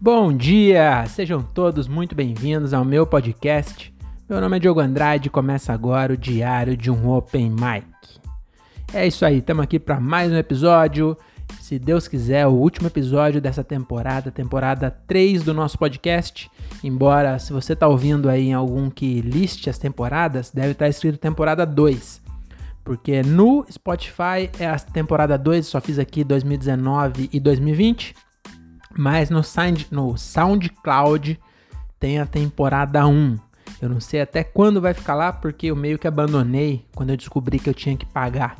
Bom dia! Sejam todos muito bem-vindos ao meu podcast. Meu nome é Diogo Andrade e começa agora o diário de um Open Mic. É isso aí, estamos aqui para mais um episódio. Se Deus quiser, o último episódio dessa temporada, temporada 3 do nosso podcast. Embora, se você está ouvindo aí em algum que liste as temporadas, deve estar tá escrito temporada 2. Porque no Spotify é a temporada 2, só fiz aqui 2019 e 2020. Mas no, Sound, no SoundCloud tem a temporada 1. Eu não sei até quando vai ficar lá, porque eu meio que abandonei quando eu descobri que eu tinha que pagar.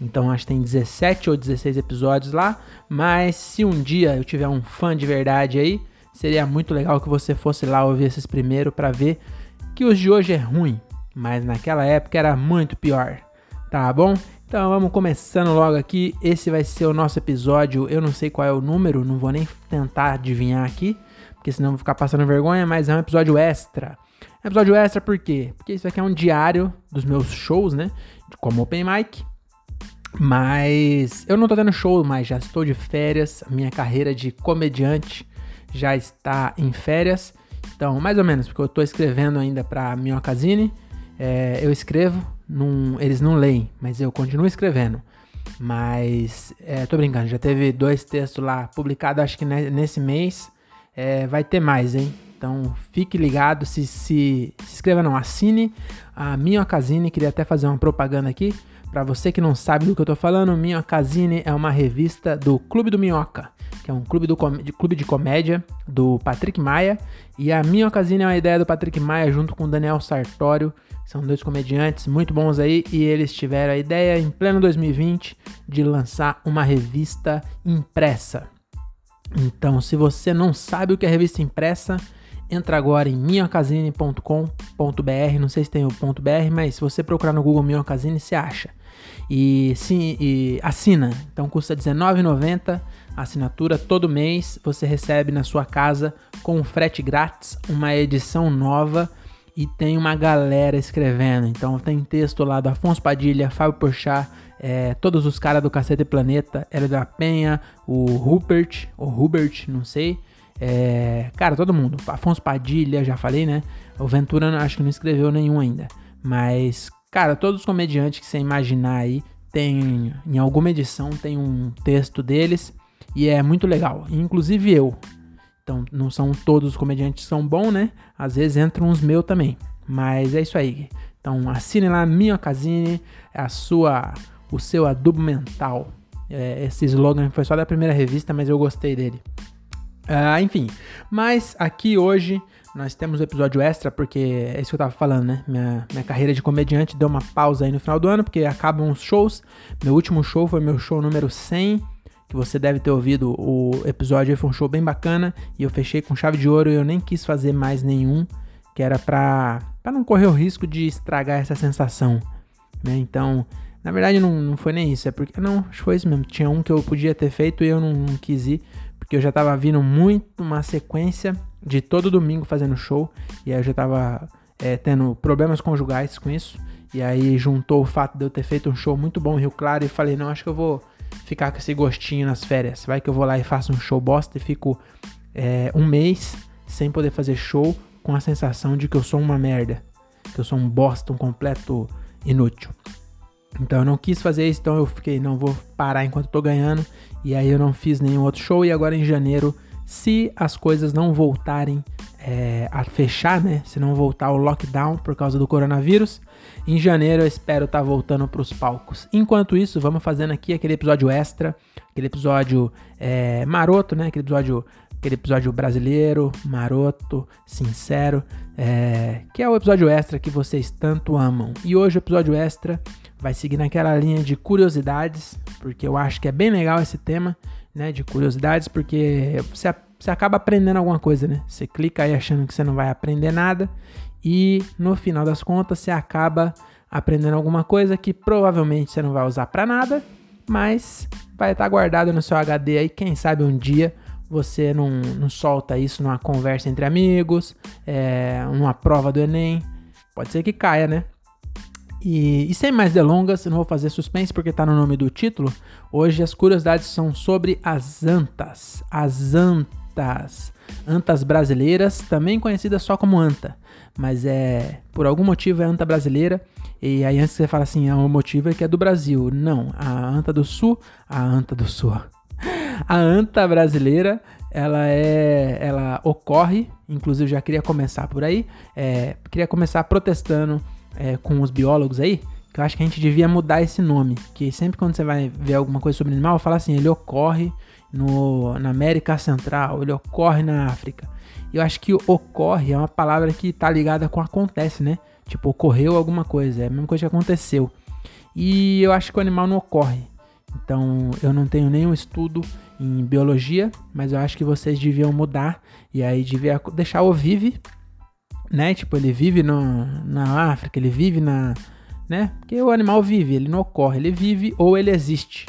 Então acho que tem 17 ou 16 episódios lá. Mas se um dia eu tiver um fã de verdade aí, seria muito legal que você fosse lá ouvir esses primeiro para ver que os de hoje é ruim, mas naquela época era muito pior. Tá bom? Então vamos começando logo aqui. Esse vai ser o nosso episódio. Eu não sei qual é o número, não vou nem tentar adivinhar aqui, porque senão vou ficar passando vergonha, mas é um episódio extra. É episódio extra por quê? Porque isso aqui é um diário dos meus shows, né? Como Open Mic. Mas eu não tô tendo show mais, já estou de férias. Minha carreira de comediante já está em férias. Então, mais ou menos, porque eu tô escrevendo ainda pra Minhocazine. É, eu escrevo, eles não leem, mas eu continuo escrevendo. Mas, é, tô brincando, já teve dois textos lá publicados, acho que nesse mês. É, vai ter mais, hein? Então fique ligado, se, se, se inscreva não, assine a Minha Casine, queria até fazer uma propaganda aqui. Para você que não sabe do que eu tô falando, Minha Casine é uma revista do Clube do Minhoca, que é um clube, do, de, clube de comédia do Patrick Maia. E a Minha Casine é uma ideia do Patrick Maia junto com o Daniel Sartório, são dois comediantes muito bons aí e eles tiveram a ideia em pleno 2020 de lançar uma revista impressa. Então, se você não sabe o que é revista impressa, entra agora em minhocasine.com.br. Não sei se tem o .br, mas se você procurar no Google Minhocasine, você acha. E, sim, e assina. Então custa R$19,90 a assinatura todo mês. Você recebe na sua casa com frete grátis uma edição nova e tem uma galera escrevendo. Então tem texto lá do Afonso Padilha, Fábio Porchat, é, todos os caras do Cacete Planeta, Hélio da Penha, o Rupert, o Hubert, não sei. É, cara, todo mundo. Afonso Padilha, já falei, né? O Ventura acho que não escreveu nenhum ainda. Mas, cara, todos os comediantes que você imaginar aí, tem em alguma edição tem um texto deles e é muito legal. Inclusive eu. Então, não são todos os comediantes são bons, né? Às vezes entram os meus também. Mas é isso aí. Então, assine lá Minha Casine, é a sua, o seu adubo mental. É, esse slogan foi só da primeira revista, mas eu gostei dele. Uh, enfim, mas aqui hoje nós temos um episódio extra, porque é isso que eu tava falando, né? Minha, minha carreira de comediante deu uma pausa aí no final do ano, porque acabam os shows. Meu último show foi meu show número 100 que você deve ter ouvido o episódio, foi um show bem bacana e eu fechei com chave de ouro e eu nem quis fazer mais nenhum, que era pra não correr o risco de estragar essa sensação, né? Então, na verdade não, não foi nem isso, é porque, não, acho que foi isso mesmo, tinha um que eu podia ter feito e eu não, não quis ir, porque eu já tava vindo muito uma sequência de todo domingo fazendo show e aí eu já tava é, tendo problemas conjugais com isso. E aí juntou o fato de eu ter feito um show muito bom em Rio Claro e falei, não, acho que eu vou ficar com esse gostinho nas férias. Vai que eu vou lá e faço um show bosta e fico é, um mês sem poder fazer show com a sensação de que eu sou uma merda. Que eu sou um bosta, um completo inútil. Então eu não quis fazer isso, então eu fiquei, não vou parar enquanto tô ganhando. E aí eu não fiz nenhum outro show. E agora em janeiro, se as coisas não voltarem é, a fechar, né? Se não voltar o lockdown por causa do coronavírus, em janeiro eu espero estar tá voltando para os palcos. Enquanto isso, vamos fazendo aqui aquele episódio extra, aquele episódio é, maroto, né? Aquele episódio, aquele episódio brasileiro, maroto, sincero, é, que é o episódio extra que vocês tanto amam. E hoje o episódio extra vai seguir naquela linha de curiosidades, porque eu acho que é bem legal esse tema, né? De curiosidades, porque você você acaba aprendendo alguma coisa, né? Você clica aí achando que você não vai aprender nada e no final das contas você acaba aprendendo alguma coisa que provavelmente você não vai usar para nada, mas vai estar guardado no seu HD aí, quem sabe um dia você não, não solta isso numa conversa entre amigos, é, numa prova do Enem, pode ser que caia, né? E, e, sem mais delongas, não vou fazer suspense porque está no nome do título. Hoje as curiosidades são sobre as antas. As antas antas. Brasileiras, também conhecida só como anta, mas é por algum motivo é anta brasileira. E aí antes você fala assim, ah, o motivo é que é do Brasil. Não, a anta do sul, a anta do sul. A anta brasileira, ela é, ela ocorre, inclusive já queria começar por aí, é, queria começar protestando é, com os biólogos aí, que eu acho que a gente devia mudar esse nome, que sempre quando você vai ver alguma coisa sobre animal, fala assim, ele ocorre no, na América Central, ele ocorre na África. Eu acho que ocorre é uma palavra que tá ligada com acontece, né? Tipo, ocorreu alguma coisa, é a mesma coisa que aconteceu. E eu acho que o animal não ocorre. Então, eu não tenho nenhum estudo em biologia, mas eu acho que vocês deviam mudar e aí devia deixar o vive, né? Tipo, ele vive no, na África, ele vive na, né? Porque o animal vive, ele não ocorre, ele vive ou ele existe.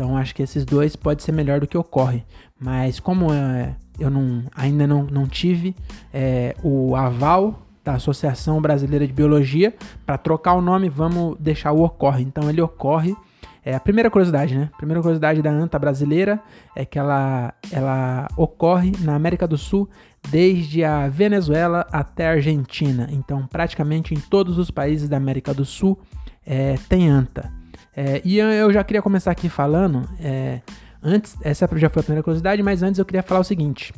Então acho que esses dois pode ser melhor do que ocorre. Mas como é, eu não, ainda não, não tive é, o aval da Associação Brasileira de Biologia para trocar o nome, vamos deixar o ocorre. Então ele ocorre. É a primeira curiosidade, né? A primeira curiosidade da anta brasileira é que ela, ela ocorre na América do Sul desde a Venezuela até a Argentina. Então, praticamente em todos os países da América do Sul é, tem anta. É, e eu já queria começar aqui falando, é, antes, essa já foi a primeira curiosidade, mas antes eu queria falar o seguinte: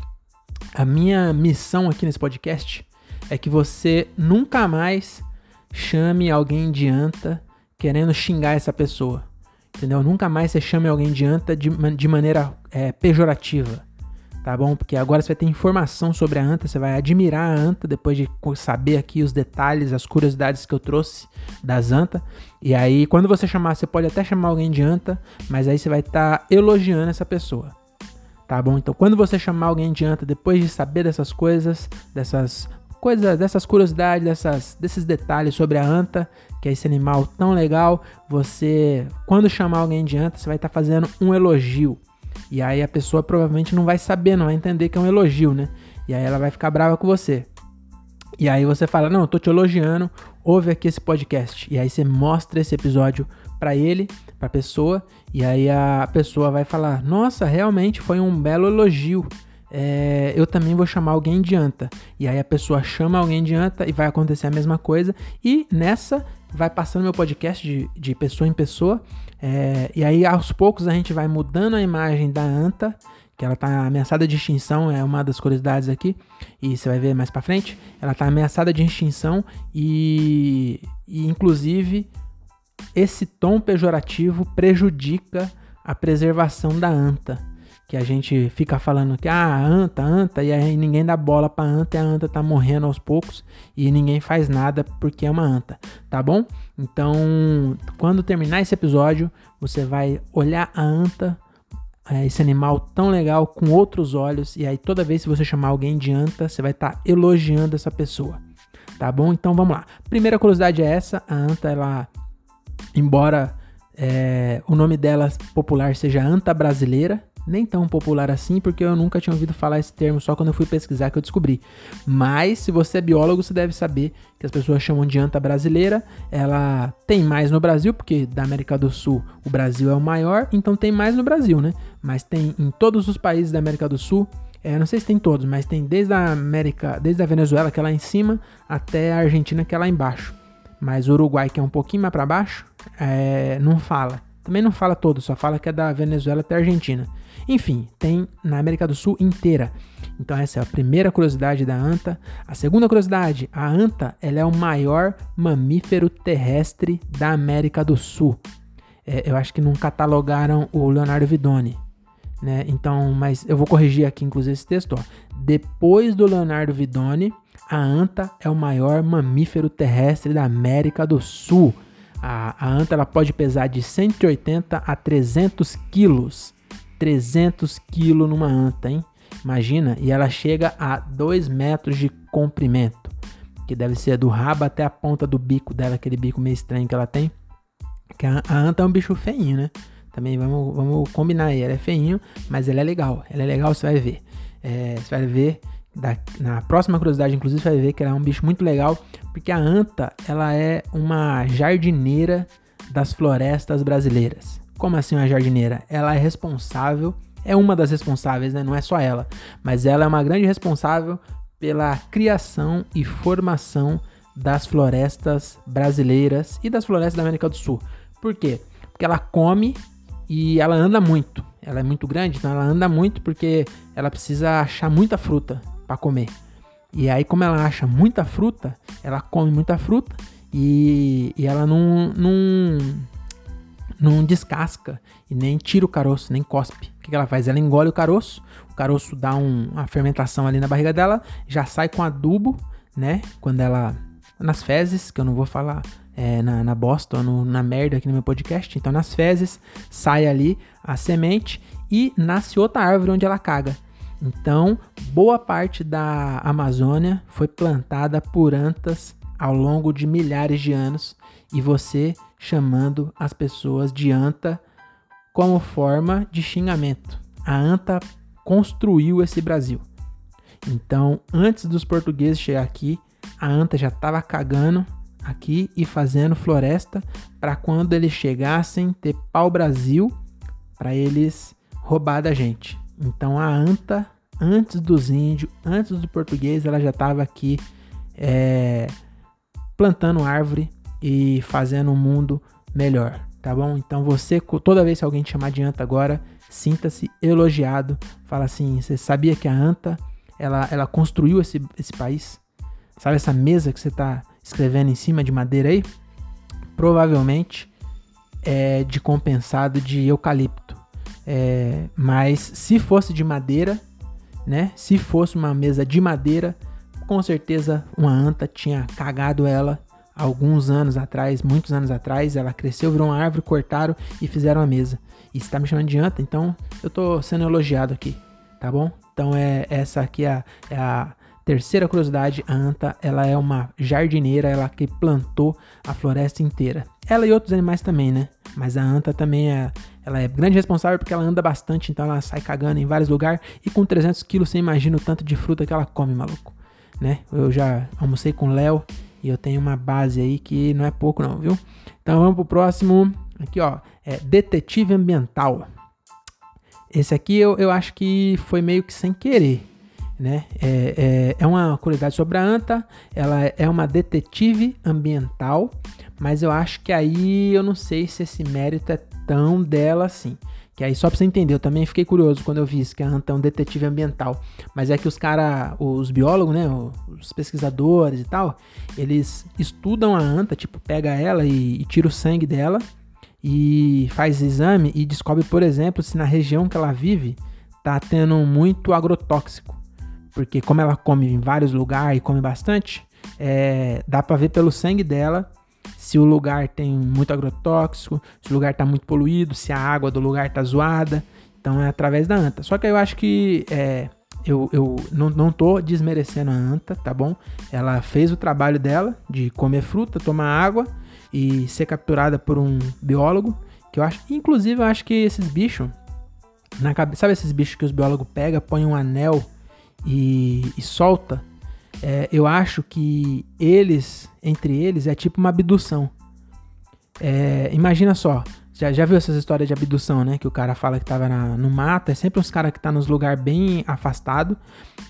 a minha missão aqui nesse podcast é que você nunca mais chame alguém de anta querendo xingar essa pessoa. Entendeu? Nunca mais você chame alguém de anta de, de maneira é, pejorativa tá bom? Porque agora você vai ter informação sobre a anta, você vai admirar a anta depois de saber aqui os detalhes, as curiosidades que eu trouxe das anta. E aí, quando você chamar, você pode até chamar alguém de anta, mas aí você vai estar tá elogiando essa pessoa. Tá bom? Então, quando você chamar alguém de anta, depois de saber dessas coisas, dessas coisas, dessas curiosidades, dessas, desses detalhes sobre a anta, que é esse animal tão legal, você, quando chamar alguém de anta, você vai estar tá fazendo um elogio. E aí a pessoa provavelmente não vai saber, não vai entender que é um elogio, né? E aí ela vai ficar brava com você. E aí você fala: "Não, eu tô te elogiando, ouve aqui esse podcast". E aí você mostra esse episódio para ele, para pessoa, e aí a pessoa vai falar: "Nossa, realmente foi um belo elogio". É, eu também vou chamar alguém de anta. E aí a pessoa chama alguém de anta e vai acontecer a mesma coisa. E nessa vai passando meu podcast de, de pessoa em pessoa. É, e aí, aos poucos, a gente vai mudando a imagem da anta, que ela está ameaçada de extinção, é uma das curiosidades aqui, e você vai ver mais para frente. Ela está ameaçada de extinção e, e, inclusive, esse tom pejorativo prejudica a preservação da anta que a gente fica falando que ah, anta, anta, e aí ninguém dá bola pra anta e a anta tá morrendo aos poucos e ninguém faz nada porque é uma anta, tá bom? Então, quando terminar esse episódio, você vai olhar a anta, é, esse animal tão legal, com outros olhos, e aí toda vez que você chamar alguém de anta, você vai estar tá elogiando essa pessoa, tá bom? Então vamos lá. Primeira curiosidade é essa: a anta, ela, embora é, o nome dela popular seja anta brasileira, nem tão popular assim, porque eu nunca tinha ouvido falar esse termo, só quando eu fui pesquisar que eu descobri. Mas, se você é biólogo, você deve saber que as pessoas chamam de anta brasileira. Ela tem mais no Brasil, porque da América do Sul o Brasil é o maior, então tem mais no Brasil, né? Mas tem em todos os países da América do Sul. É, não sei se tem todos, mas tem desde a América, desde a Venezuela, que é lá em cima, até a Argentina, que é lá embaixo. Mas o Uruguai, que é um pouquinho mais para baixo, é, não fala. Também não fala todo, só fala que é da Venezuela até a Argentina. Enfim, tem na América do Sul inteira. Então essa é a primeira curiosidade da anta. A segunda curiosidade, a anta ela é o maior mamífero terrestre da América do Sul. É, eu acho que não catalogaram o Leonardo Vidoni. Né? Então, mas eu vou corrigir aqui, inclusive, esse texto. Ó. Depois do Leonardo Vidoni, a anta é o maior mamífero terrestre da América do Sul. A, a anta ela pode pesar de 180 a 300 quilos. 300 quilos numa anta, hein? Imagina, e ela chega a 2 metros de comprimento, que deve ser do rabo até a ponta do bico dela, aquele bico meio estranho que ela tem. Que a, a anta é um bicho feinho, né? Também vamos, vamos combinar aí, ela é feinho, mas ela é legal. Ela é legal, você vai ver. É, você vai ver da, na próxima curiosidade, inclusive, você vai ver que ela é um bicho muito legal, porque a anta ela é uma jardineira das florestas brasileiras. Como assim uma jardineira? Ela é responsável é uma das responsáveis, né? Não é só ela, mas ela é uma grande responsável pela criação e formação das florestas brasileiras e das florestas da América do Sul. Por quê? Porque ela come e ela anda muito. Ela é muito grande, então ela anda muito porque ela precisa achar muita fruta para comer. E aí, como ela acha muita fruta, ela come muita fruta e, e ela não, não, não descasca e nem tira o caroço, nem cospe. O que, ela faz? Ela engole o caroço, o caroço dá um, uma fermentação ali na barriga dela, já sai com adubo, né? Quando ela. Nas fezes, que eu não vou falar é, na, na bosta ou no, na merda aqui no meu podcast. Então, nas fezes, sai ali a semente e nasce outra árvore onde ela caga. Então, boa parte da Amazônia foi plantada por antas ao longo de milhares de anos e você chamando as pessoas de anta como forma de xingamento. A anta construiu esse Brasil. Então, antes dos portugueses chegar aqui, a anta já estava cagando aqui e fazendo floresta para quando eles chegassem ter pau Brasil para eles roubar da gente. Então a anta, antes dos índios, antes do português, ela já estava aqui é, plantando árvore e fazendo um mundo melhor, tá bom? Então você, toda vez que alguém te chamar de anta agora, sinta-se elogiado. Fala assim, você sabia que a anta, ela, ela construiu esse, esse país? Sabe essa mesa que você está escrevendo em cima de madeira aí? Provavelmente é de compensado de eucalipto. É, mas se fosse de madeira, né? Se fosse uma mesa de madeira, com certeza uma anta tinha cagado ela alguns anos atrás, muitos anos atrás. Ela cresceu, virou uma árvore, cortaram e fizeram a mesa. E está me chamando de anta, então eu tô sendo elogiado aqui, tá bom? Então é essa aqui é a, é a Terceira curiosidade, a anta, ela é uma jardineira, ela que plantou a floresta inteira. Ela e outros animais também, né? Mas a anta também é, ela é grande responsável porque ela anda bastante, então ela sai cagando em vários lugares e com 300 quilos você imagina o tanto de fruta que ela come, maluco, né? Eu já almocei com o Léo e eu tenho uma base aí que não é pouco não, viu? Então vamos pro próximo, aqui ó, é detetive ambiental. Esse aqui eu, eu acho que foi meio que sem querer, né? É, é, é, uma curiosidade sobre a Anta, ela é uma detetive ambiental, mas eu acho que aí eu não sei se esse mérito é tão dela assim. Que aí só pra você entender, eu também fiquei curioso quando eu vi isso, que a Anta é um detetive ambiental. Mas é que os caras, os biólogos, né, os pesquisadores e tal, eles estudam a Anta, tipo, pega ela e, e tira o sangue dela e faz exame e descobre, por exemplo, se na região que ela vive tá tendo muito agrotóxico porque como ela come em vários lugares e come bastante, é, dá para ver pelo sangue dela se o lugar tem muito agrotóxico, se o lugar está muito poluído, se a água do lugar está zoada. Então é através da anta. Só que eu acho que é, eu, eu não, não tô desmerecendo a anta, tá bom? Ela fez o trabalho dela de comer fruta, tomar água e ser capturada por um biólogo. Que eu acho, inclusive, eu acho que esses bichos, na cabeça, sabe esses bichos que os biólogos pegam, põem um anel e, e solta, é, eu acho que eles, entre eles, é tipo uma abdução. É, imagina só, já, já viu essas histórias de abdução, né? Que o cara fala que tava na, no mato, é sempre uns caras que tá nos lugares bem afastado,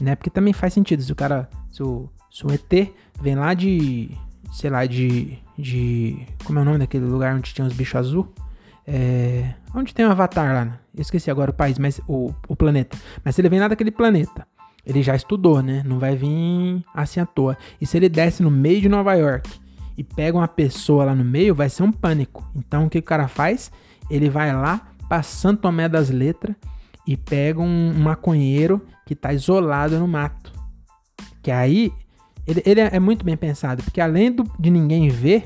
né? Porque também faz sentido, se o cara, se o, se o ET vem lá de, sei lá, de, de, como é o nome daquele lugar onde tinha os bichos azul? É, onde tem um avatar lá, né? Eu esqueci agora o país, mas o, o planeta. Mas se ele vem lá daquele planeta ele já estudou, né? Não vai vir assim à toa. E se ele desce no meio de Nova York e pega uma pessoa lá no meio, vai ser um pânico. Então o que o cara faz? Ele vai lá para Santo Tomé das Letras e pega um, maconheiro que tá isolado no mato. Que aí ele, ele é muito bem pensado, porque além do, de ninguém ver,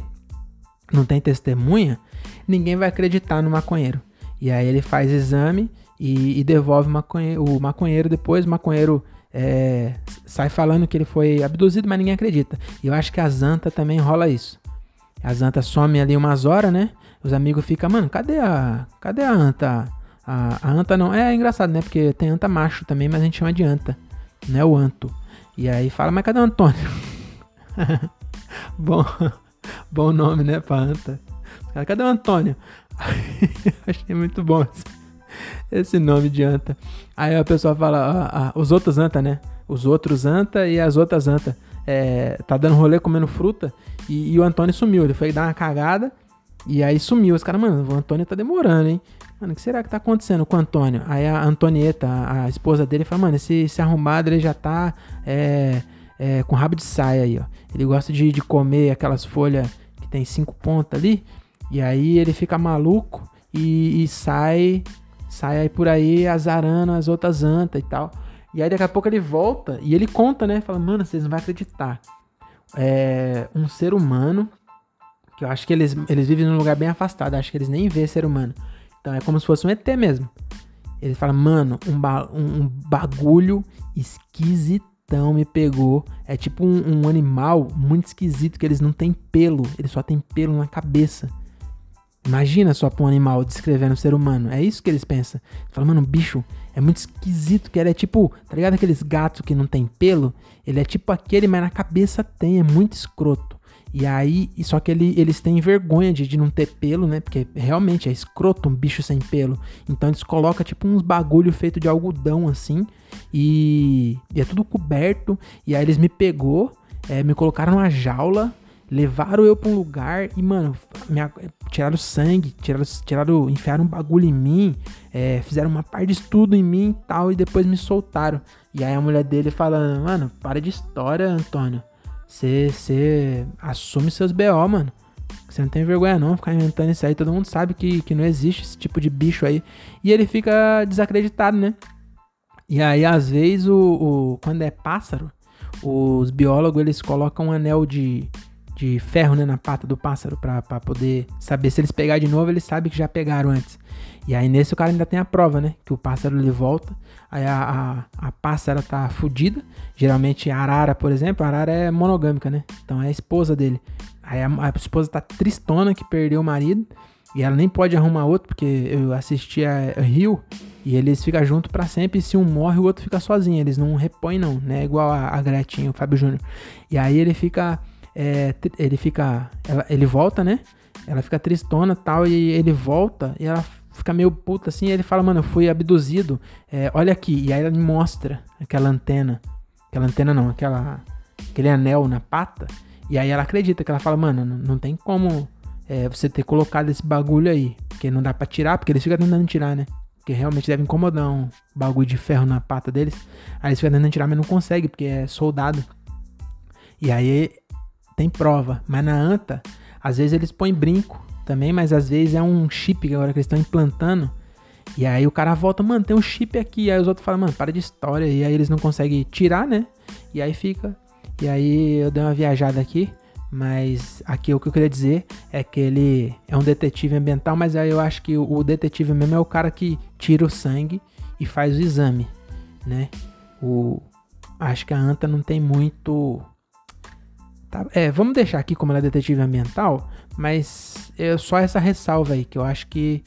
não tem testemunha, ninguém vai acreditar no maconheiro. E aí ele faz exame e, e devolve o maconheiro, o maconheiro depois, o maconheiro é, sai falando que ele foi abduzido, mas ninguém acredita. E eu acho que a Zanta também rola isso. A Zanta some ali umas horas, né? Os amigos ficam, mano, cadê a. Cadê a anta? A, a anta não. É, engraçado, né? Porque tem anta macho também, mas a gente chama de anta. Não é o anto. E aí fala, mas cadê o Antônio? bom, bom nome, né, pra anta. Cadê o Antônio? Achei muito bom. Esse nome de anta. Aí a pessoa fala, ah, ah, os outros anta, né? Os outros anta e as outras anta. É, tá dando rolê comendo fruta e, e, o Antônio sumiu. Ele foi dar uma cagada e aí sumiu. Os caras, mano, o Antônio tá demorando, hein? Mano, o que será que tá acontecendo com o Antônio? Aí a Antonieta, a, a esposa dele, fala, mano, esse, esse arrumado ele já tá é, é, com rabo de saia aí, ó. Ele gosta de, de comer aquelas folhas que tem cinco pontas ali. E aí ele fica maluco e, e sai, sai aí por aí azarando as outras antas e tal. E aí daqui a pouco ele volta e ele conta, né? Fala, mano, vocês não vão acreditar. É um ser humano, que eu acho que eles, eles vivem num lugar bem afastado, acho que eles nem vê ser humano. Então é como se fosse um ET mesmo. Ele fala, mano, um, ba um bagulho esquisitão me pegou. É tipo um, um animal muito esquisito, que eles não têm pelo, eles só têm pelo na cabeça. Imagina só pra um animal descrevendo um ser humano. É isso que eles pensam. Fala, mano, bicho é muito esquisito, que ele é tipo, tá ligado aqueles gatos que não tem pelo? Ele é tipo aquele, mas na cabeça tem, é muito escroto. E aí, só que ele, eles têm vergonha de, de não ter pelo, né? Porque realmente é escroto um bicho sem pelo. Então eles colocam tipo uns bagulho feito de algodão assim. E, e é tudo coberto. E aí eles me pegou, é, me colocaram numa jaula Levaram eu pra um lugar e, mano, minha, tiraram sangue, tiraram, tiraram, enfiaram um bagulho em mim, é, fizeram uma parte de estudo em mim e tal, e depois me soltaram. E aí a mulher dele falando, mano, para de história, Antônio. Você assume seus BO, mano. Você não tem vergonha não ficar inventando isso aí. Todo mundo sabe que, que não existe esse tipo de bicho aí. E ele fica desacreditado, né? E aí, às vezes, o, o quando é pássaro, os biólogos eles colocam um anel de, de ferro né, na pata do pássaro para poder saber se eles pegar de novo, eles sabem que já pegaram antes. E aí nesse o cara ainda tem a prova, né? Que o pássaro ele volta, aí a, a, a pássara tá fudida. Geralmente a arara, por exemplo, a arara é monogâmica, né? Então é a esposa dele. Aí a, a esposa tá tristona que perdeu o marido. E ela nem pode arrumar outro, porque eu assisti a Rio e eles ficam juntos para sempre. E se um morre, o outro fica sozinho. Eles não repõem, não, né? Igual a, a Gretinha, o Fábio Júnior. E aí ele fica é, ele fica. Ela, ele volta, né? Ela fica tristona tal, e ele volta e ela fica meio puta assim. ele fala, mano, eu fui abduzido. É, olha aqui. E aí ela me mostra aquela antena. Aquela antena não, aquela. Aquele anel na pata. E aí ela acredita que ela fala, mano, não, tem como é, você ter colocado esse bagulho aí. Porque não dá pra tirar, porque eles ficam tentando tirar, né? Porque realmente deve incomodar um bagulho de ferro na pata deles. Aí eles ficam tentando tirar, mas não consegue, porque é soldado. E aí tem prova. Mas na anta, às vezes eles põem brinco também, mas às vezes é um chip que agora que eles estão implantando. E aí o cara volta, mano, tem um chip aqui. Aí os outros falam, mano, para de história. E aí eles não conseguem tirar, né? E aí fica. E aí eu dei uma viajada aqui. Mas aqui o que eu queria dizer é que ele é um detetive ambiental, mas aí eu acho que o detetive mesmo é o cara que tira o sangue e faz o exame, né? O, acho que a anta não tem muito Tá? É, vamos deixar aqui como ela é detetive ambiental, mas é só essa ressalva aí, que eu acho que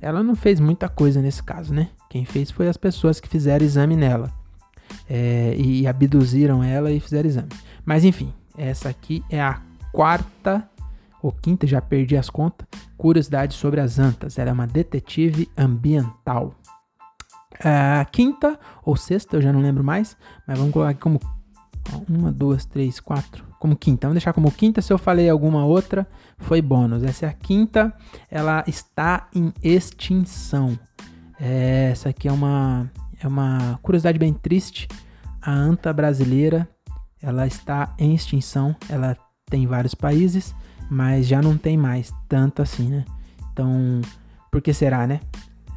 ela não fez muita coisa nesse caso, né? Quem fez foi as pessoas que fizeram exame nela. É, e abduziram ela e fizeram exame. Mas enfim, essa aqui é a quarta ou quinta, já perdi as contas. Curiosidade sobre as antas. Ela é uma detetive ambiental. A quinta ou sexta, eu já não lembro mais, mas vamos colocar aqui como uma, duas, três, quatro. Como quinta. Vamos deixar como quinta. Se eu falei alguma outra, foi bônus. Essa é a quinta. Ela está em extinção. É, essa aqui é uma, é uma curiosidade bem triste. A anta brasileira, ela está em extinção. Ela tem vários países, mas já não tem mais tanto assim, né? Então, por que será, né?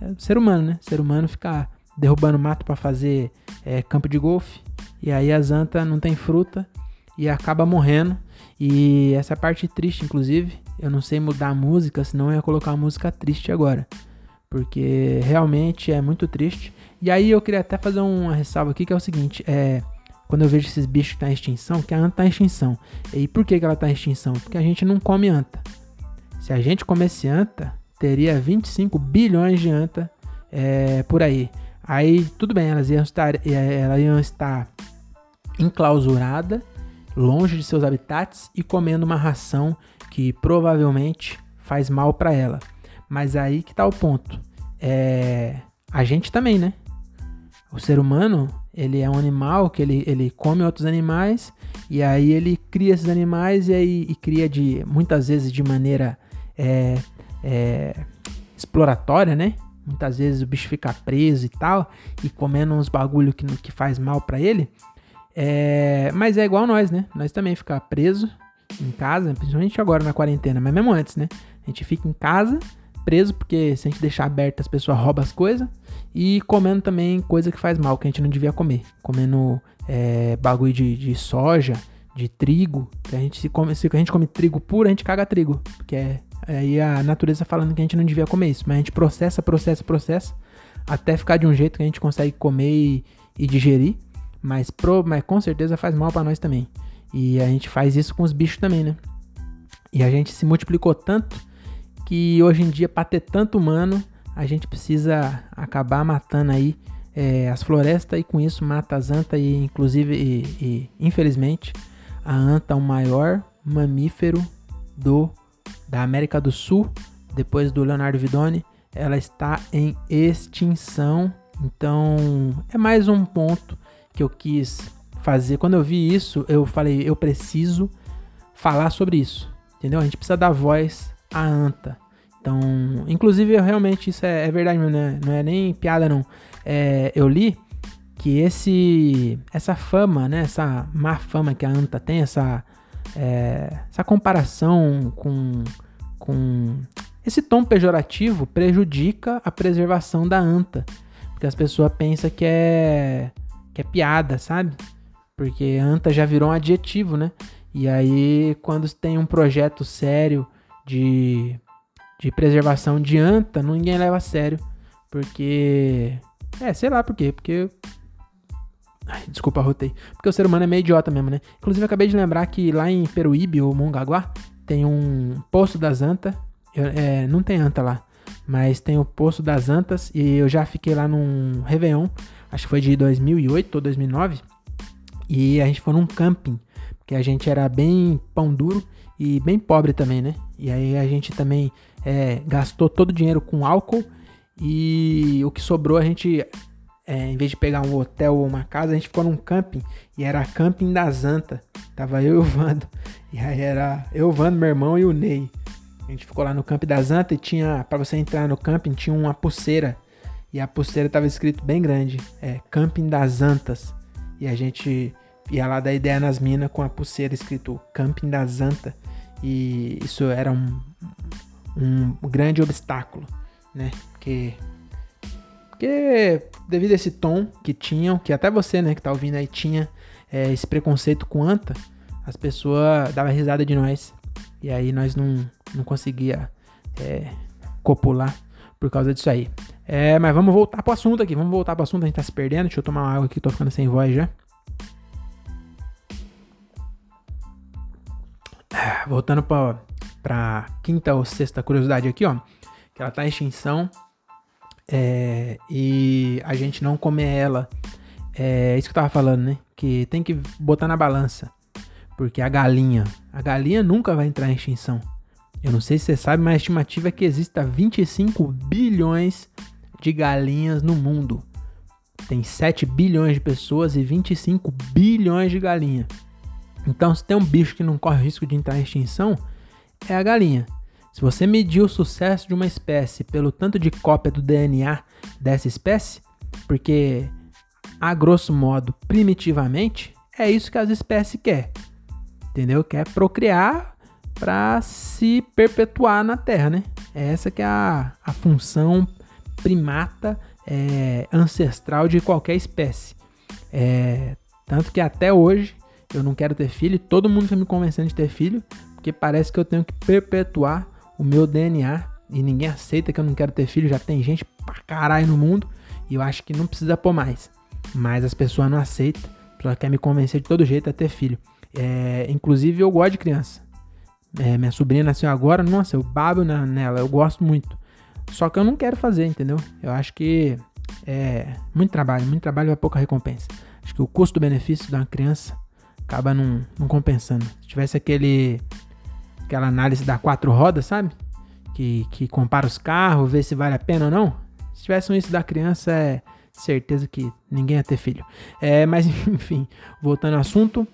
É ser humano, né? Ser humano fica derrubando mato para fazer é, campo de golfe e aí a Zanta não tem fruta e acaba morrendo. E essa parte triste, inclusive, eu não sei mudar a música, senão eu ia colocar uma música triste agora. Porque realmente é muito triste. E aí eu queria até fazer uma ressalva aqui que é o seguinte, é quando eu vejo esses bichos que tá em extinção, que a anta está em extinção. E por que, que ela está em extinção? Porque a gente não come anta. Se a gente comesse anta, teria 25 bilhões de anta é, por aí. Aí tudo bem, elas iam estar, é, elas iam estar enclausurada, longe de seus habitats e comendo uma ração que provavelmente faz mal para ela. Mas aí que tá o ponto. é, a gente também, né? O ser humano, ele é um animal que ele, ele come outros animais e aí ele cria esses animais e aí e cria de muitas vezes de maneira é, é, exploratória, né? Muitas vezes o bicho fica preso e tal e comendo uns bagulho que, que faz mal para ele. É, mas é igual nós, né? Nós também ficar preso em casa, principalmente agora na quarentena, mas mesmo antes, né? A gente fica em casa preso porque se a gente deixar aberto as pessoas roubam as coisas e comendo também coisa que faz mal, que a gente não devia comer. Comendo é, bagulho de, de, soja, de trigo. Que a gente se, come, se a gente come trigo puro, a gente caga trigo. Porque é aí a natureza falando que a gente não devia comer isso. Mas a gente processa, processa, processa. Até ficar de um jeito que a gente consegue comer e, e digerir. Mas, pro, mas com certeza faz mal para nós também. E a gente faz isso com os bichos também, né? E a gente se multiplicou tanto que hoje em dia, para ter tanto humano, a gente precisa acabar matando aí é, as florestas e com isso mata as antas e inclusive e, e, infelizmente a anta é o maior mamífero do da América do Sul depois do Leonardo Vidoni ela está em extinção então é mais um ponto que eu quis fazer. Quando eu vi isso eu falei eu preciso falar sobre isso entendeu? A gente precisa dar voz à anta. Então, inclusive, eu, realmente isso é, é verdade, né? não é nem piada não. É, eu li que esse, essa fama, né, essa má fama que a anta tem, essa, é, essa comparação com, com esse tom pejorativo prejudica a preservação da anta, porque as pessoas pensam que é que é piada, sabe? Porque anta já virou um adjetivo, né? E aí quando tem um projeto sério de de preservação de anta, ninguém leva a sério. Porque. É, sei lá por quê. Porque. Ai, desculpa, rotei. Porque o ser humano é meio idiota mesmo, né? Inclusive, acabei de lembrar que lá em Peruíbe, ou Mongaguá, tem um poço das antas. É, não tem anta lá. Mas tem o Poço das Antas. E eu já fiquei lá num Réveillon. Acho que foi de 2008 ou 2009. E a gente foi num camping. Porque a gente era bem pão duro e bem pobre também, né? E aí a gente também é, gastou todo o dinheiro com álcool e o que sobrou a gente, é, em vez de pegar um hotel ou uma casa, a gente ficou num camping e era camping da Zanta. Tava eu e o Vando. E aí era eu, o Vando, meu irmão e o Ney. A gente ficou lá no camping da Zanta e tinha, para você entrar no camping, tinha uma pulseira. E a pulseira tava escrito bem grande, é Camping das Antas. E a gente ia lá dar ideia nas minas com a pulseira escrito Camping das Antas. E isso era um, um grande obstáculo, né? Porque, porque devido a esse tom que tinham, que até você, né, que tá ouvindo aí, tinha é, esse preconceito com anta, as pessoas davam risada de nós. E aí nós não, não conseguia é, copular por causa disso aí. É, mas vamos voltar pro assunto aqui. Vamos voltar pro assunto, a gente tá se perdendo. Deixa eu tomar uma água aqui, tô ficando sem voz já. Voltando para para quinta ou sexta curiosidade aqui, ó, que ela tá em extinção é, e a gente não comer ela. É isso que eu tava falando, né? Que tem que botar na balança. Porque a galinha, a galinha nunca vai entrar em extinção. Eu não sei se você sabe, mas a estimativa é que exista 25 bilhões de galinhas no mundo. Tem 7 bilhões de pessoas e 25 bilhões de galinhas. Então, se tem um bicho que não corre risco de entrar em extinção, é a galinha. Se você medir o sucesso de uma espécie pelo tanto de cópia do DNA dessa espécie, porque a grosso modo, primitivamente, é isso que as espécies quer. Entendeu? Quer procriar para se perpetuar na Terra, né? Essa que é a, a função primata é, ancestral de qualquer espécie. É, tanto que até hoje eu não quero ter filho, todo mundo está me convencendo de ter filho, porque parece que eu tenho que perpetuar o meu DNA e ninguém aceita que eu não quero ter filho, já tem gente pra caralho no mundo e eu acho que não precisa pôr mais. Mas as pessoas não aceitam, só quer me convencer de todo jeito a ter filho. É, inclusive eu gosto de criança. É, minha sobrinha nasceu agora, nossa, eu babo nela, eu gosto muito. Só que eu não quero fazer, entendeu? Eu acho que é muito trabalho, muito trabalho é pouca recompensa. Acho que o custo-benefício de uma criança acaba não, não compensando. Se tivesse aquele aquela análise da quatro rodas, sabe? Que, que compara os carros, vê se vale a pena ou não. Se tivesse um isso da criança, é certeza que ninguém ia ter filho. É, mas enfim, voltando ao assunto,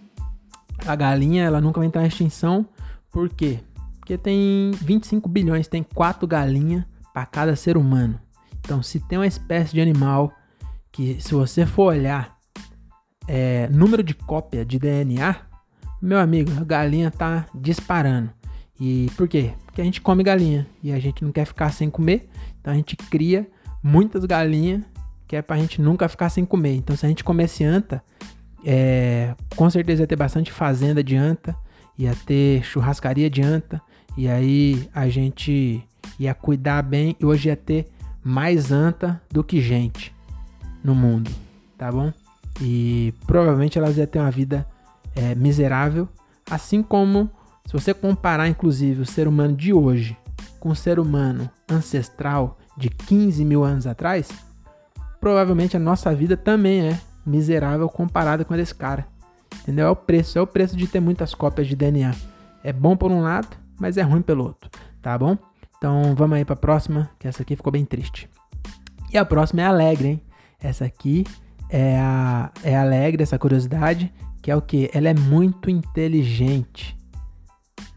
a galinha ela nunca vai entrar em extinção. Por quê? Porque tem 25 bilhões, tem 4 galinhas para cada ser humano. Então, se tem uma espécie de animal que, se você for olhar é, número de cópia de DNA, meu amigo, a galinha tá disparando. E por quê? Porque a gente come galinha e a gente não quer ficar sem comer, então a gente cria muitas galinhas que é pra gente nunca ficar sem comer. Então, se a gente comesse anta, é, com certeza ia ter bastante fazenda de anta, ia ter churrascaria de anta, e aí a gente ia cuidar bem e hoje ia ter mais anta do que gente no mundo, tá bom? E provavelmente elas iam ter uma vida é, miserável, assim como se você comparar, inclusive, o ser humano de hoje com o ser humano ancestral de 15 mil anos atrás, provavelmente a nossa vida também é miserável comparada com a desse cara. Entendeu? É o preço, é o preço de ter muitas cópias de DNA. É bom por um lado, mas é ruim pelo outro, tá bom? Então vamos aí para a próxima, que essa aqui ficou bem triste. E a próxima é alegre, hein? Essa aqui é, a, é alegre, essa curiosidade, que é o que? Ela é muito inteligente.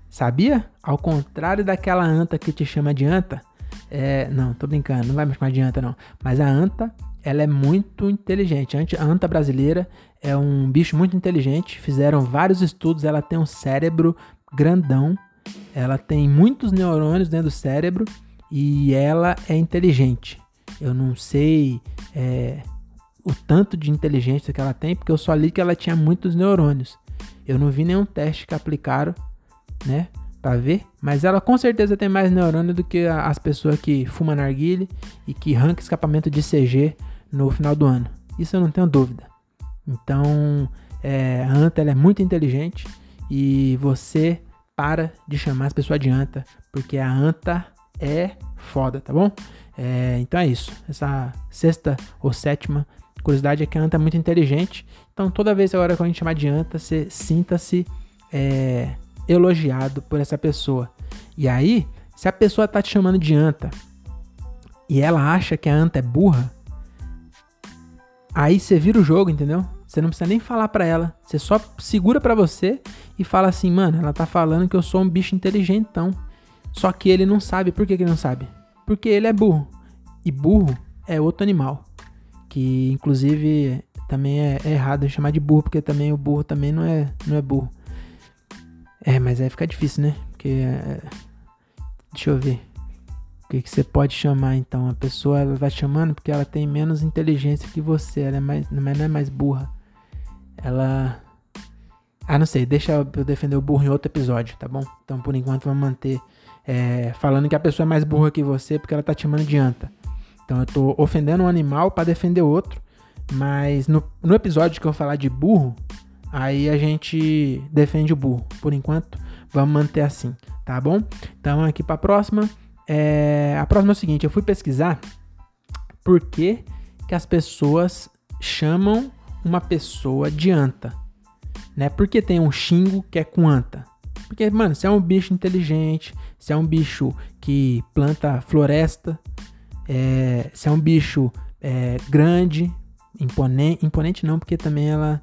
Sabia? Ao contrário daquela anta que te chama de anta. É, não, tô brincando, não vai me chamar de anta não. Mas a anta, ela é muito inteligente. A anta brasileira é um bicho muito inteligente. Fizeram vários estudos, ela tem um cérebro grandão. Ela tem muitos neurônios dentro do cérebro e ela é inteligente. Eu não sei é, o tanto de inteligência que ela tem, porque eu só li que ela tinha muitos neurônios. Eu não vi nenhum teste que aplicaram, né, para ver, mas ela com certeza tem mais neurônio do que as pessoas que fumam narguile e que arrancam escapamento de CG no final do ano. Isso eu não tenho dúvida. Então, é, a Anta é muito inteligente e você para de chamar as pessoas de Anta, porque a Anta é foda, tá bom? É, então é isso. Essa sexta ou sétima curiosidade é que a Anta é muito inteligente. Então toda vez agora que a gente chamar de Anta, você sinta-se é, elogiado por essa pessoa. E aí, se a pessoa tá te chamando de Anta e ela acha que a Anta é burra, aí você vira o jogo, entendeu? Você não precisa nem falar para ela. Você só segura para você e fala assim, mano, ela tá falando que eu sou um bicho inteligentão. Só que ele não sabe. Por que, que ele não sabe? Porque ele é burro. E burro é outro animal. Que inclusive também é, é errado chamar de burro, porque também o burro também não é, não é burro. É, mas aí fica difícil, né? Porque. É... Deixa eu ver. O que, que você pode chamar então? A pessoa ela vai chamando porque ela tem menos inteligência que você. Ela é mais, mas não é mais burra ela. Ah, não sei, deixa eu defender o burro em outro episódio, tá bom? Então por enquanto vamos manter é, falando que a pessoa é mais burra que você porque ela tá te chamando de anta. Então eu tô ofendendo um animal para defender outro, mas no, no episódio que eu falar de burro, aí a gente defende o burro. Por enquanto, vamos manter assim, tá bom? Então aqui para a próxima. É, a próxima é o seguinte: eu fui pesquisar por que, que as pessoas chamam uma pessoa de anta, né? Porque tem um xingo que é com anta. Porque, mano, se é um bicho inteligente, se é um bicho que planta floresta, é, se é um bicho é, grande, imponente, imponente não, porque também ela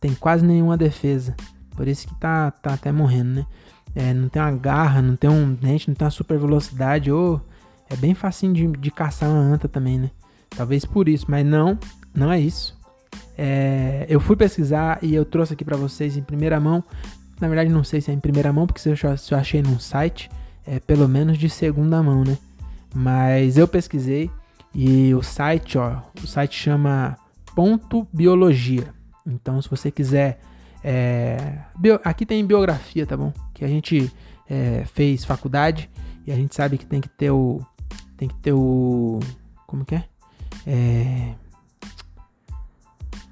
tem quase nenhuma defesa. Por isso que tá, tá até morrendo, né? É, não tem uma garra, não tem um dente, não tem uma super velocidade, ou é bem facinho de, de caçar uma anta também, né? Talvez por isso, mas não, não é isso. É, eu fui pesquisar e eu trouxe aqui para vocês em primeira mão. Na verdade, não sei se é em primeira mão, porque se eu, se eu achei num site, é pelo menos de segunda mão, né? Mas eu pesquisei e o site, ó, o site chama Ponto Biologia. Então, se você quiser, é, bio, aqui tem biografia, tá bom? Que a gente é, fez faculdade e a gente sabe que tem que ter o, tem que ter o, como que é? É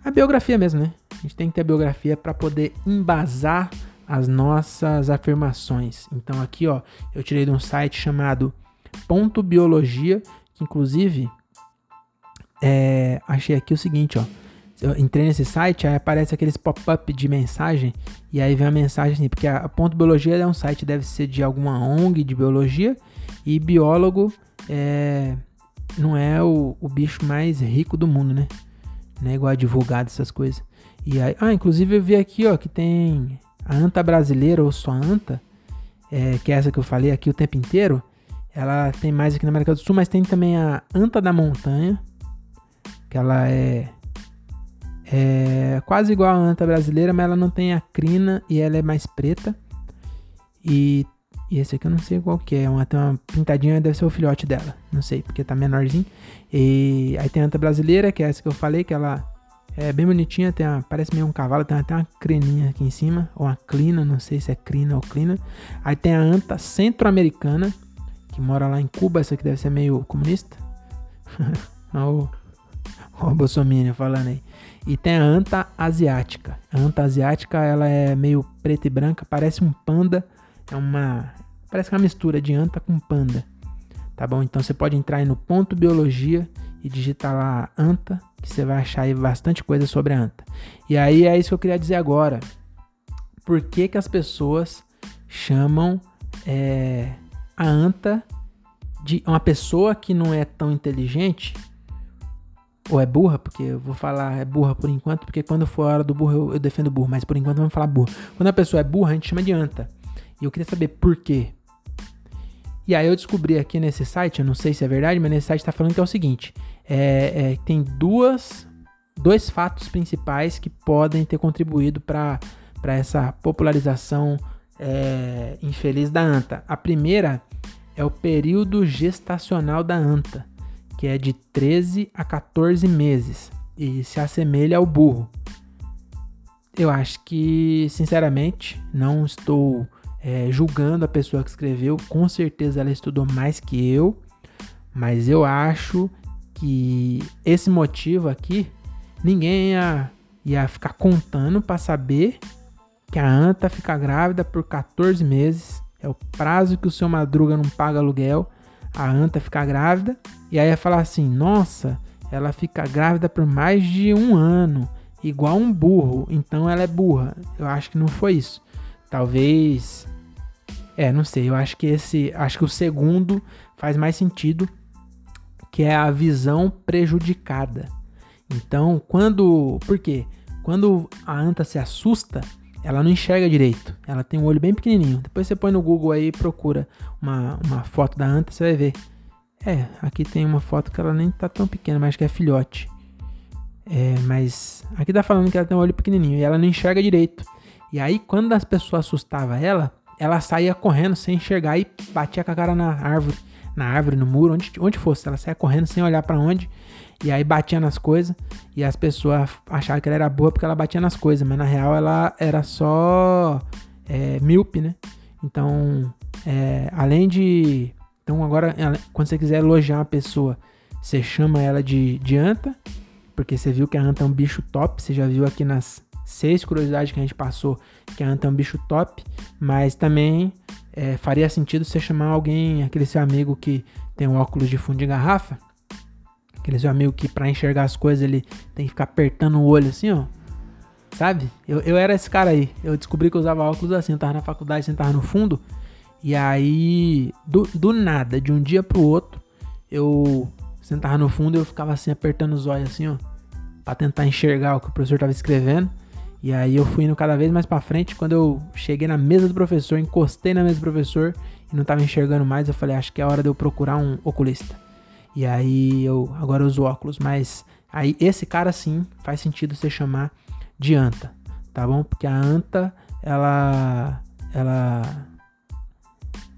a biografia mesmo, né? A gente tem que ter a biografia para poder embasar as nossas afirmações. Então aqui, ó, eu tirei de um site chamado Ponto Biologia, que inclusive é, achei aqui o seguinte, ó. Eu entrei nesse site, aí aparece aqueles pop-up de mensagem, e aí vem a mensagem assim, porque a Ponto Biologia é um site, deve ser de alguma ONG de biologia, e biólogo é, não é o, o bicho mais rico do mundo, né? Não é igual advogado, essas coisas. E aí, ah, inclusive eu vi aqui, ó, que tem a anta brasileira, ou só anta, é, que é essa que eu falei aqui o tempo inteiro. Ela tem mais aqui na América do Sul, mas tem também a anta da montanha, que ela é, é quase igual a anta brasileira, mas ela não tem a crina e ela é mais preta. E, e esse aqui eu não sei qual que é, uma, tem uma pintadinha, deve ser o filhote dela, não sei, porque tá menorzinho. E aí tem a anta brasileira, que é essa que eu falei, que ela é bem bonitinha, tem uma, parece meio um cavalo, tem até uma crininha aqui em cima, ou uma crina, não sei se é crina ou crina. Aí tem a anta centro-americana, que mora lá em Cuba, essa aqui deve ser meio comunista. Olha o Bolsonaro falando aí. E tem a anta asiática. A anta asiática, ela é meio preta e branca, parece um panda. É uma. Parece uma mistura de anta com panda. Tá bom? Então você pode entrar aí no ponto biologia e digitar lá anta, que você vai achar aí bastante coisa sobre a anta. E aí é isso que eu queria dizer agora. Por que, que as pessoas chamam é, a anta de uma pessoa que não é tão inteligente ou é burra, porque eu vou falar é burra por enquanto, porque quando for a hora do burro eu, eu defendo burro, mas por enquanto vamos falar burro. Quando a pessoa é burra, a gente chama de anta. E eu queria saber por quê. E aí eu descobri aqui nesse site, eu não sei se é verdade, mas nesse site está falando que é o seguinte: é, é, tem duas, dois fatos principais que podem ter contribuído para essa popularização é, infeliz da anta. A primeira é o período gestacional da anta que é de 13 a 14 meses e se assemelha ao burro. Eu acho que, sinceramente, não estou é, julgando a pessoa que escreveu, com certeza ela estudou mais que eu, mas eu acho que esse motivo aqui ninguém ia, ia ficar contando para saber que a anta fica grávida por 14 meses. É o prazo que o seu madruga não paga aluguel a anta ficar grávida, e aí ia falar assim: nossa, ela fica grávida por mais de um ano, igual um burro, então ela é burra. Eu acho que não foi isso. Talvez. É, não sei. Eu acho que esse. Acho que o segundo faz mais sentido, que é a visão prejudicada. Então, quando. Por quê? Quando a anta se assusta, ela não enxerga direito. Ela tem um olho bem pequenininho. Depois você põe no Google aí e procura uma, uma foto da anta, você vai ver. É, aqui tem uma foto que ela nem tá tão pequena, mas que é filhote. É, mas aqui tá falando que ela tem um olho pequenininho e ela não enxerga direito. E aí, quando as pessoas assustavam ela, ela saía correndo sem enxergar e batia com a cara na árvore, na árvore, no muro, onde, onde fosse. Ela saía correndo sem olhar para onde e aí batia nas coisas e as pessoas achavam que ela era boa porque ela batia nas coisas, mas na real ela era só é, míope, né? Então, é, além de. Então, agora, quando você quiser elogiar uma pessoa, você chama ela de, de anta, porque você viu que a anta é um bicho top. Você já viu aqui nas seis curiosidades que a gente passou que a anta é um bicho top, mas também é, faria sentido você chamar alguém, aquele seu amigo que tem um óculos de fundo de garrafa, Aquele seu amigo que para enxergar as coisas ele tem que ficar apertando o olho assim, ó. Sabe? Eu, eu era esse cara aí. Eu descobri que eu usava óculos assim. Eu tava na faculdade, sentava no fundo. E aí, do, do nada, de um dia pro outro, eu sentava no fundo e eu ficava assim, apertando os olhos assim, ó. Pra tentar enxergar o que o professor tava escrevendo. E aí eu fui indo cada vez mais para frente. Quando eu cheguei na mesa do professor, encostei na mesa do professor e não tava enxergando mais, eu falei, acho que é hora de eu procurar um oculista. E aí eu agora uso óculos, mas aí esse cara sim faz sentido você chamar de anta, tá bom? Porque a anta, ela ela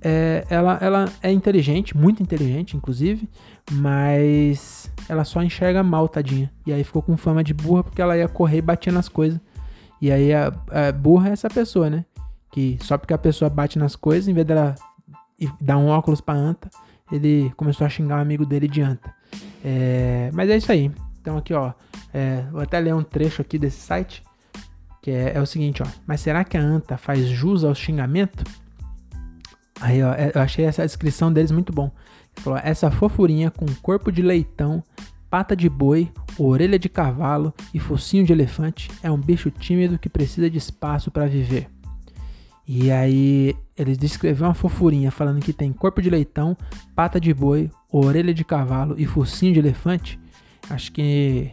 é, ela, ela é inteligente, muito inteligente, inclusive, mas ela só enxerga mal, tadinha. E aí ficou com fama de burra porque ela ia correr e batia nas coisas. E aí a, a burra é essa pessoa, né? Que só porque a pessoa bate nas coisas, em vez dela dar um óculos pra anta, ele começou a xingar o um amigo dele de anta. É, mas é isso aí. Então aqui, ó, é, vou até ler um trecho aqui desse site, que é, é, o seguinte, ó. Mas será que a anta faz jus ao xingamento? Aí, ó, é, eu achei essa descrição deles muito bom. Ele falou, essa fofurinha com corpo de leitão, pata de boi, orelha de cavalo e focinho de elefante é um bicho tímido que precisa de espaço para viver. E aí eles descreveram uma fofurinha falando que tem corpo de leitão, pata de boi, orelha de cavalo e focinho de elefante, acho que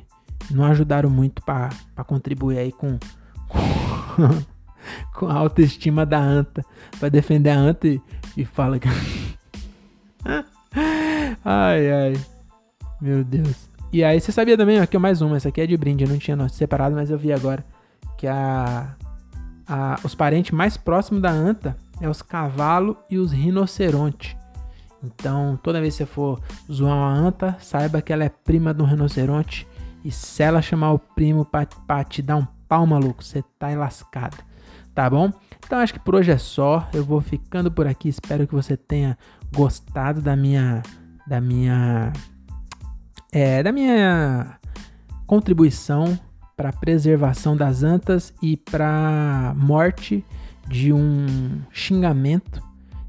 não ajudaram muito para contribuir aí com, com, com, a autoestima da anta, para defender a anta e, e fala que. ai, ai. Meu Deus. E aí, você sabia também, aqui é mais uma, essa aqui é de brinde, eu não tinha separado, mas eu vi agora. Que a, a, os parentes mais próximos da anta é os cavalos e os rinocerontes. Então, toda vez que você for zoar uma anta, saiba que ela é prima do rinoceronte. E se ela chamar o primo pra, pra te dar um pau maluco, você tá lascado. Tá bom? Então acho que por hoje é só. Eu vou ficando por aqui. Espero que você tenha gostado da minha. Da minha. É, da minha contribuição para preservação das antas e para morte de um xingamento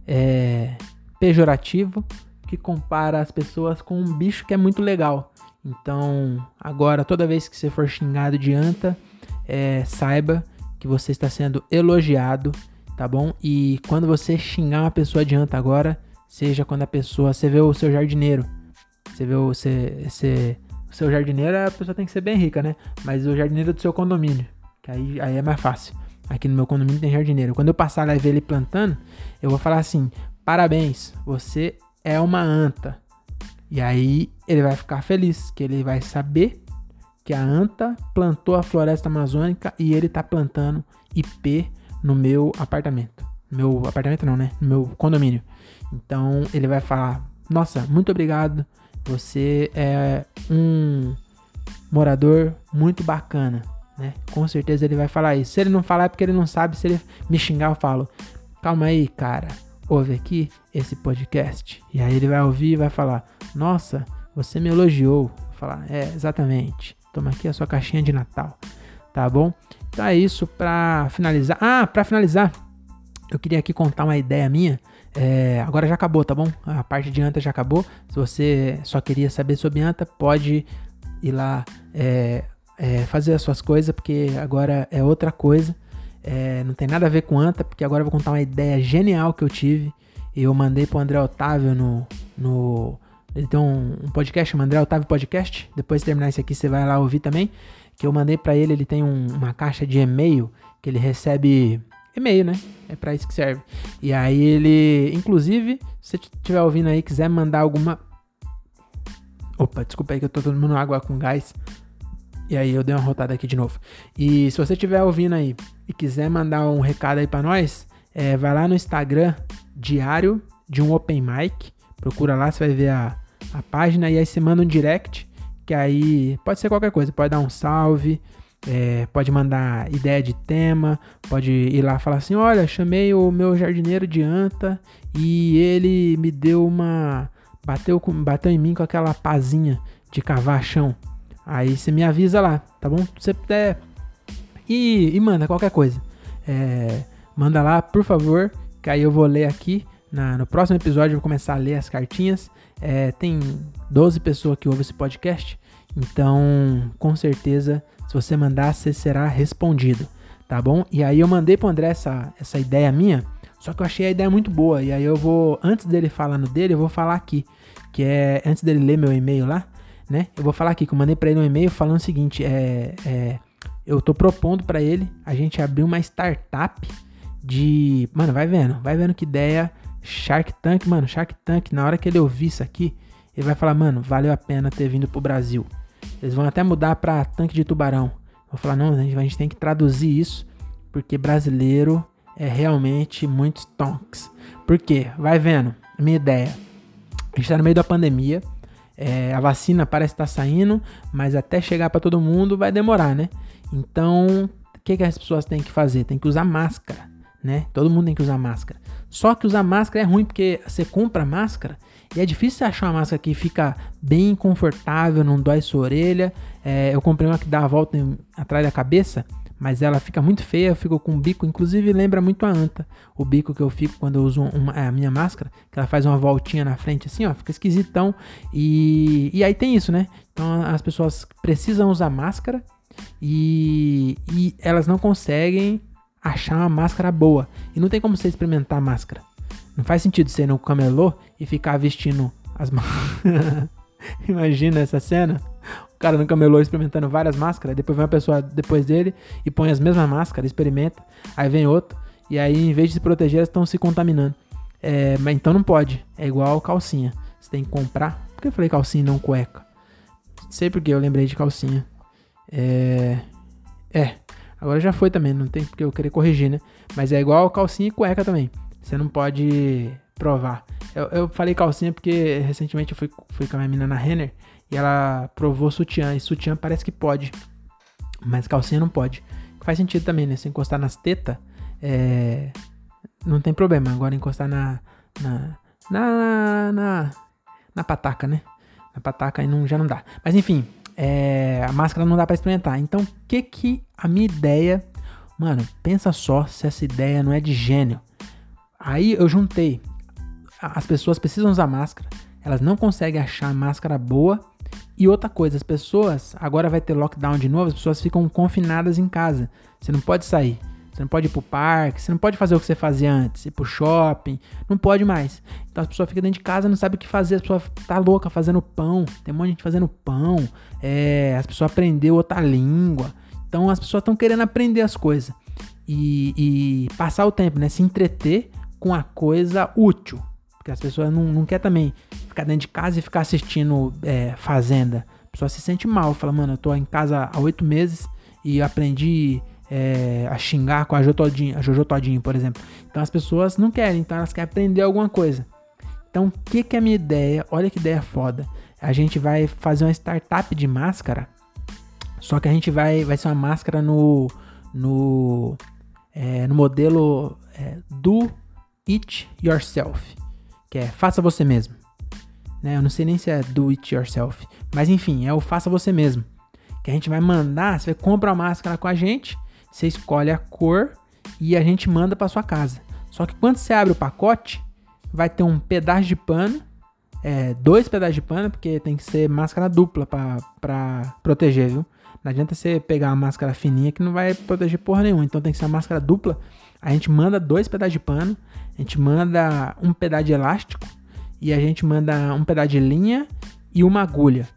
é, pejorativo que compara as pessoas com um bicho que é muito legal. Então, agora, toda vez que você for xingado de anta, é, saiba que você está sendo elogiado, tá bom? E quando você xingar uma pessoa de anta agora, seja quando a pessoa, você vê o seu jardineiro, você vê o, você, você, o seu jardineiro, a pessoa tem que ser bem rica, né? Mas o jardineiro do seu condomínio, que aí, aí é mais fácil. Aqui no meu condomínio tem jardineiro. Quando eu passar lá e ver ele plantando, eu vou falar assim: parabéns, você é uma anta. E aí ele vai ficar feliz, que ele vai saber que a anta plantou a floresta amazônica e ele tá plantando IP no meu apartamento. Meu apartamento não, né? No meu condomínio. Então ele vai falar: Nossa, muito obrigado. Você é um morador muito bacana, né? Com certeza ele vai falar isso. Se ele não falar é porque ele não sabe. Se ele me xingar, eu falo: Calma aí, cara ouve aqui esse podcast. E aí ele vai ouvir e vai falar: Nossa, você me elogiou. Falar: É, exatamente. Toma aqui a sua caixinha de Natal. Tá bom? Então é isso para finalizar. Ah, para finalizar, eu queria aqui contar uma ideia minha. É, agora já acabou, tá bom? A parte de anta já acabou. Se você só queria saber sobre anta, pode ir lá é, é, fazer as suas coisas, porque agora é outra coisa. É, não tem nada a ver com anta, porque agora eu vou contar uma ideia genial que eu tive. E eu mandei pro André Otávio no. no ele tem um, um podcast, chama André Otávio Podcast. Depois de terminar isso aqui, você vai lá ouvir também. Que eu mandei para ele, ele tem um, uma caixa de e-mail que ele recebe e-mail, né? É para isso que serve. E aí ele, inclusive, se você estiver ouvindo aí, quiser mandar alguma. Opa, desculpa aí que eu tô tomando água com gás. E aí eu dei uma rotada aqui de novo. E se você estiver ouvindo aí e quiser mandar um recado aí para nós, é, vai lá no Instagram, Diário de um Open Mic. Procura lá, você vai ver a, a página e aí você manda um direct, que aí pode ser qualquer coisa, pode dar um salve, é, pode mandar ideia de tema, pode ir lá falar assim, olha, chamei o meu jardineiro de anta e ele me deu uma... bateu, bateu em mim com aquela pazinha de cavar chão. Aí você me avisa lá, tá bom? Você puder. E, e manda qualquer coisa. É, manda lá, por favor, que aí eu vou ler aqui. Na, no próximo episódio eu vou começar a ler as cartinhas. É, tem 12 pessoas que ouvem esse podcast. Então, com certeza, se você mandar, você será respondido. Tá bom? E aí eu mandei pro André essa, essa ideia minha. Só que eu achei a ideia muito boa. E aí eu vou, antes dele falar no dele, eu vou falar aqui. Que é, antes dele ler meu e-mail lá, né? Eu vou falar aqui que eu mandei para ele um e-mail falando o seguinte: é, é eu tô propondo para ele a gente abrir uma startup de. Mano, vai vendo, vai vendo que ideia. Shark Tank, mano, Shark Tank, na hora que ele ouvir isso aqui, ele vai falar, mano, valeu a pena ter vindo pro Brasil. Eles vão até mudar pra tanque de tubarão. Vou falar, não, a gente tem que traduzir isso, porque brasileiro é realmente muito stonks. Por quê? Vai vendo, minha ideia. A gente tá no meio da pandemia, é, a vacina parece estar tá saindo, mas até chegar para todo mundo vai demorar, né? Então, o que, que as pessoas têm que fazer? Tem que usar máscara, né? Todo mundo tem que usar máscara. Só que usar máscara é ruim porque você compra máscara e é difícil achar uma máscara que fica bem confortável, não dói sua orelha. É, eu comprei uma que dá a volta em, atrás da cabeça mas ela fica muito feia, eu fico com um bico, inclusive lembra muito a anta, o bico que eu fico quando eu uso uma, é, a minha máscara, que ela faz uma voltinha na frente assim, ó, fica esquisitão, e, e aí tem isso, né? Então as pessoas precisam usar máscara e, e elas não conseguem achar uma máscara boa, e não tem como você experimentar máscara. Não faz sentido ir no camelô e ficar vestindo as Imagina essa cena. O cara no camelô experimentando várias máscaras, depois vem uma pessoa depois dele e põe as mesmas máscaras, experimenta, aí vem outro, e aí em vez de se proteger, elas estão se contaminando. É, mas então não pode, é igual calcinha. Você tem que comprar. Por que eu falei calcinha e não cueca? Sei porque eu lembrei de calcinha. É. É. Agora já foi também, não tem porque eu querer corrigir, né? Mas é igual calcinha e cueca também. Você não pode provar. Eu, eu falei calcinha porque recentemente eu fui, fui com a minha menina na Renner e ela provou sutiã. E sutiã parece que pode, mas calcinha não pode. Faz sentido também, né? Se encostar nas tetas, é... não tem problema. Agora encostar na, na, na, na, na pataca, né? Na pataca aí não, já não dá. Mas enfim, é... a máscara não dá para experimentar. Então, o que que a minha ideia... Mano, pensa só se essa ideia não é de gênio. Aí eu juntei as pessoas precisam usar máscara, elas não conseguem achar máscara boa. E outra coisa, as pessoas, agora vai ter lockdown de novo, as pessoas ficam confinadas em casa. Você não pode sair, você não pode ir pro parque, você não pode fazer o que você fazia antes, ir pro shopping, não pode mais. Então as pessoas ficam dentro de casa, não sabem o que fazer, as pessoas tá louca fazendo pão, tem um monte de gente fazendo pão, é, as pessoas aprendeu outra língua. Então as pessoas estão querendo aprender as coisas. E, e passar o tempo, né? Se entreter com a coisa útil. Porque as pessoas não, não querem também ficar dentro de casa e ficar assistindo é, Fazenda. A pessoa se sente mal, fala, mano, eu tô em casa há oito meses e aprendi é, a xingar com a Jojo, Todinho, a Jojo Todinho, por exemplo. Então as pessoas não querem, então elas querem aprender alguma coisa. Então o que, que é a minha ideia? Olha que ideia foda. A gente vai fazer uma startup de máscara, só que a gente vai, vai ser uma máscara no, no, é, no modelo é, do it yourself que é faça você mesmo. Né? Eu não sei nem se é do it yourself, mas enfim, é o faça você mesmo. Que a gente vai mandar, você compra a máscara com a gente, você escolhe a cor e a gente manda para sua casa. Só que quando você abre o pacote, vai ter um pedaço de pano, é, dois pedaços de pano, porque tem que ser máscara dupla para proteger, viu? Não adianta você pegar uma máscara fininha que não vai proteger porra nenhuma. Então tem que ser uma máscara dupla. A gente manda dois pedaços de pano, a gente manda um pedaço de elástico e a gente manda um pedaço de linha e uma agulha.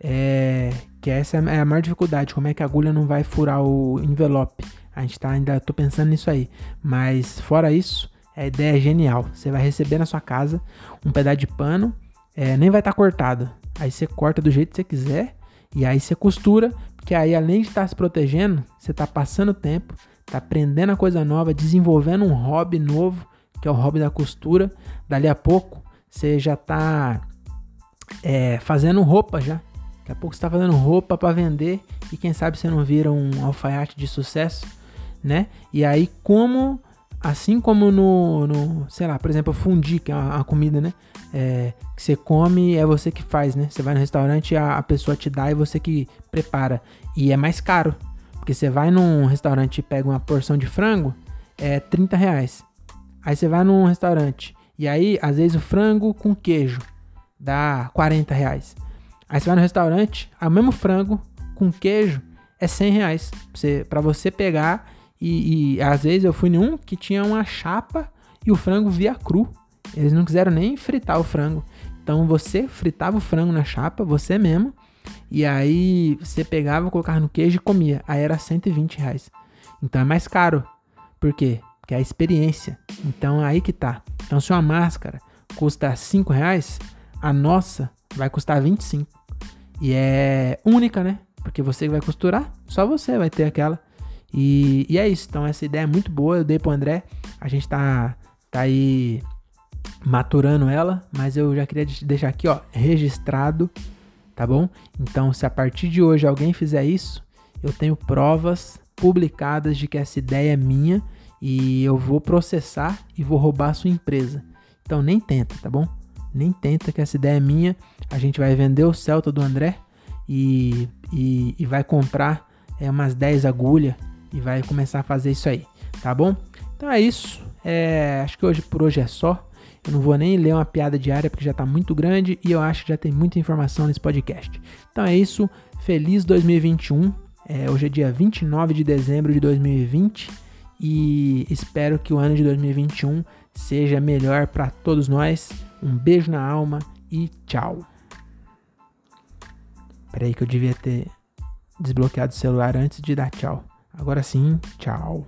É, que essa é a maior dificuldade, como é que a agulha não vai furar o envelope. A gente tá ainda tô pensando nisso aí. Mas fora isso, a ideia é genial. Você vai receber na sua casa um pedaço de pano, é, nem vai estar tá cortado. Aí você corta do jeito que você quiser e aí você costura, porque aí além de estar tá se protegendo, você está passando tempo, está aprendendo a coisa nova, desenvolvendo um hobby novo que é o hobby da costura. Dali a pouco você já está é, fazendo roupa já. Daqui a pouco você está fazendo roupa para vender e quem sabe você não vira um alfaiate de sucesso, né? E aí como assim como no, no sei lá, por exemplo, fundi, que é a, comida, né? É, que você come é você que faz, né? Você vai no restaurante, a, a pessoa te dá e você que prepara. E é mais caro, porque você vai num restaurante e pega uma porção de frango, é 30 reais. Aí você vai num restaurante e aí, às vezes, o frango com queijo dá 40 reais. Aí você vai no restaurante, o mesmo frango com queijo é 100 reais pra você, pegar. E, e às vezes eu fui em um que tinha uma chapa e o frango via cru. Eles não quiseram nem fritar o frango. Então você fritava o frango na chapa, você mesmo. E aí você pegava, colocava no queijo e comia. Aí era 120 reais. Então é mais caro. Por quê? que é a experiência. Então aí que tá. Então se uma máscara custa 5 reais, a nossa vai custar 25. E é única, né? Porque você vai costurar, só você vai ter aquela. E, e é isso. Então essa ideia é muito boa. Eu dei pro André. A gente tá, tá aí maturando ela, mas eu já queria deixar aqui, ó, registrado, tá bom? Então, se a partir de hoje alguém fizer isso, eu tenho provas publicadas de que essa ideia é minha e eu vou processar e vou roubar a sua empresa. Então nem tenta, tá bom? Nem tenta que essa ideia é minha. A gente vai vender o Celta do André e, e, e vai comprar é, umas 10 agulhas e vai começar a fazer isso aí, tá bom? Então é isso. É, acho que hoje por hoje é só. Eu não vou nem ler uma piada diária porque já está muito grande e eu acho que já tem muita informação nesse podcast. Então é isso. Feliz 2021. É, hoje é dia 29 de dezembro de 2020 e espero que o ano de 2021 seja melhor para todos nós. Um beijo na alma e tchau. Peraí que eu devia ter desbloqueado o celular antes de dar tchau. Agora sim, tchau.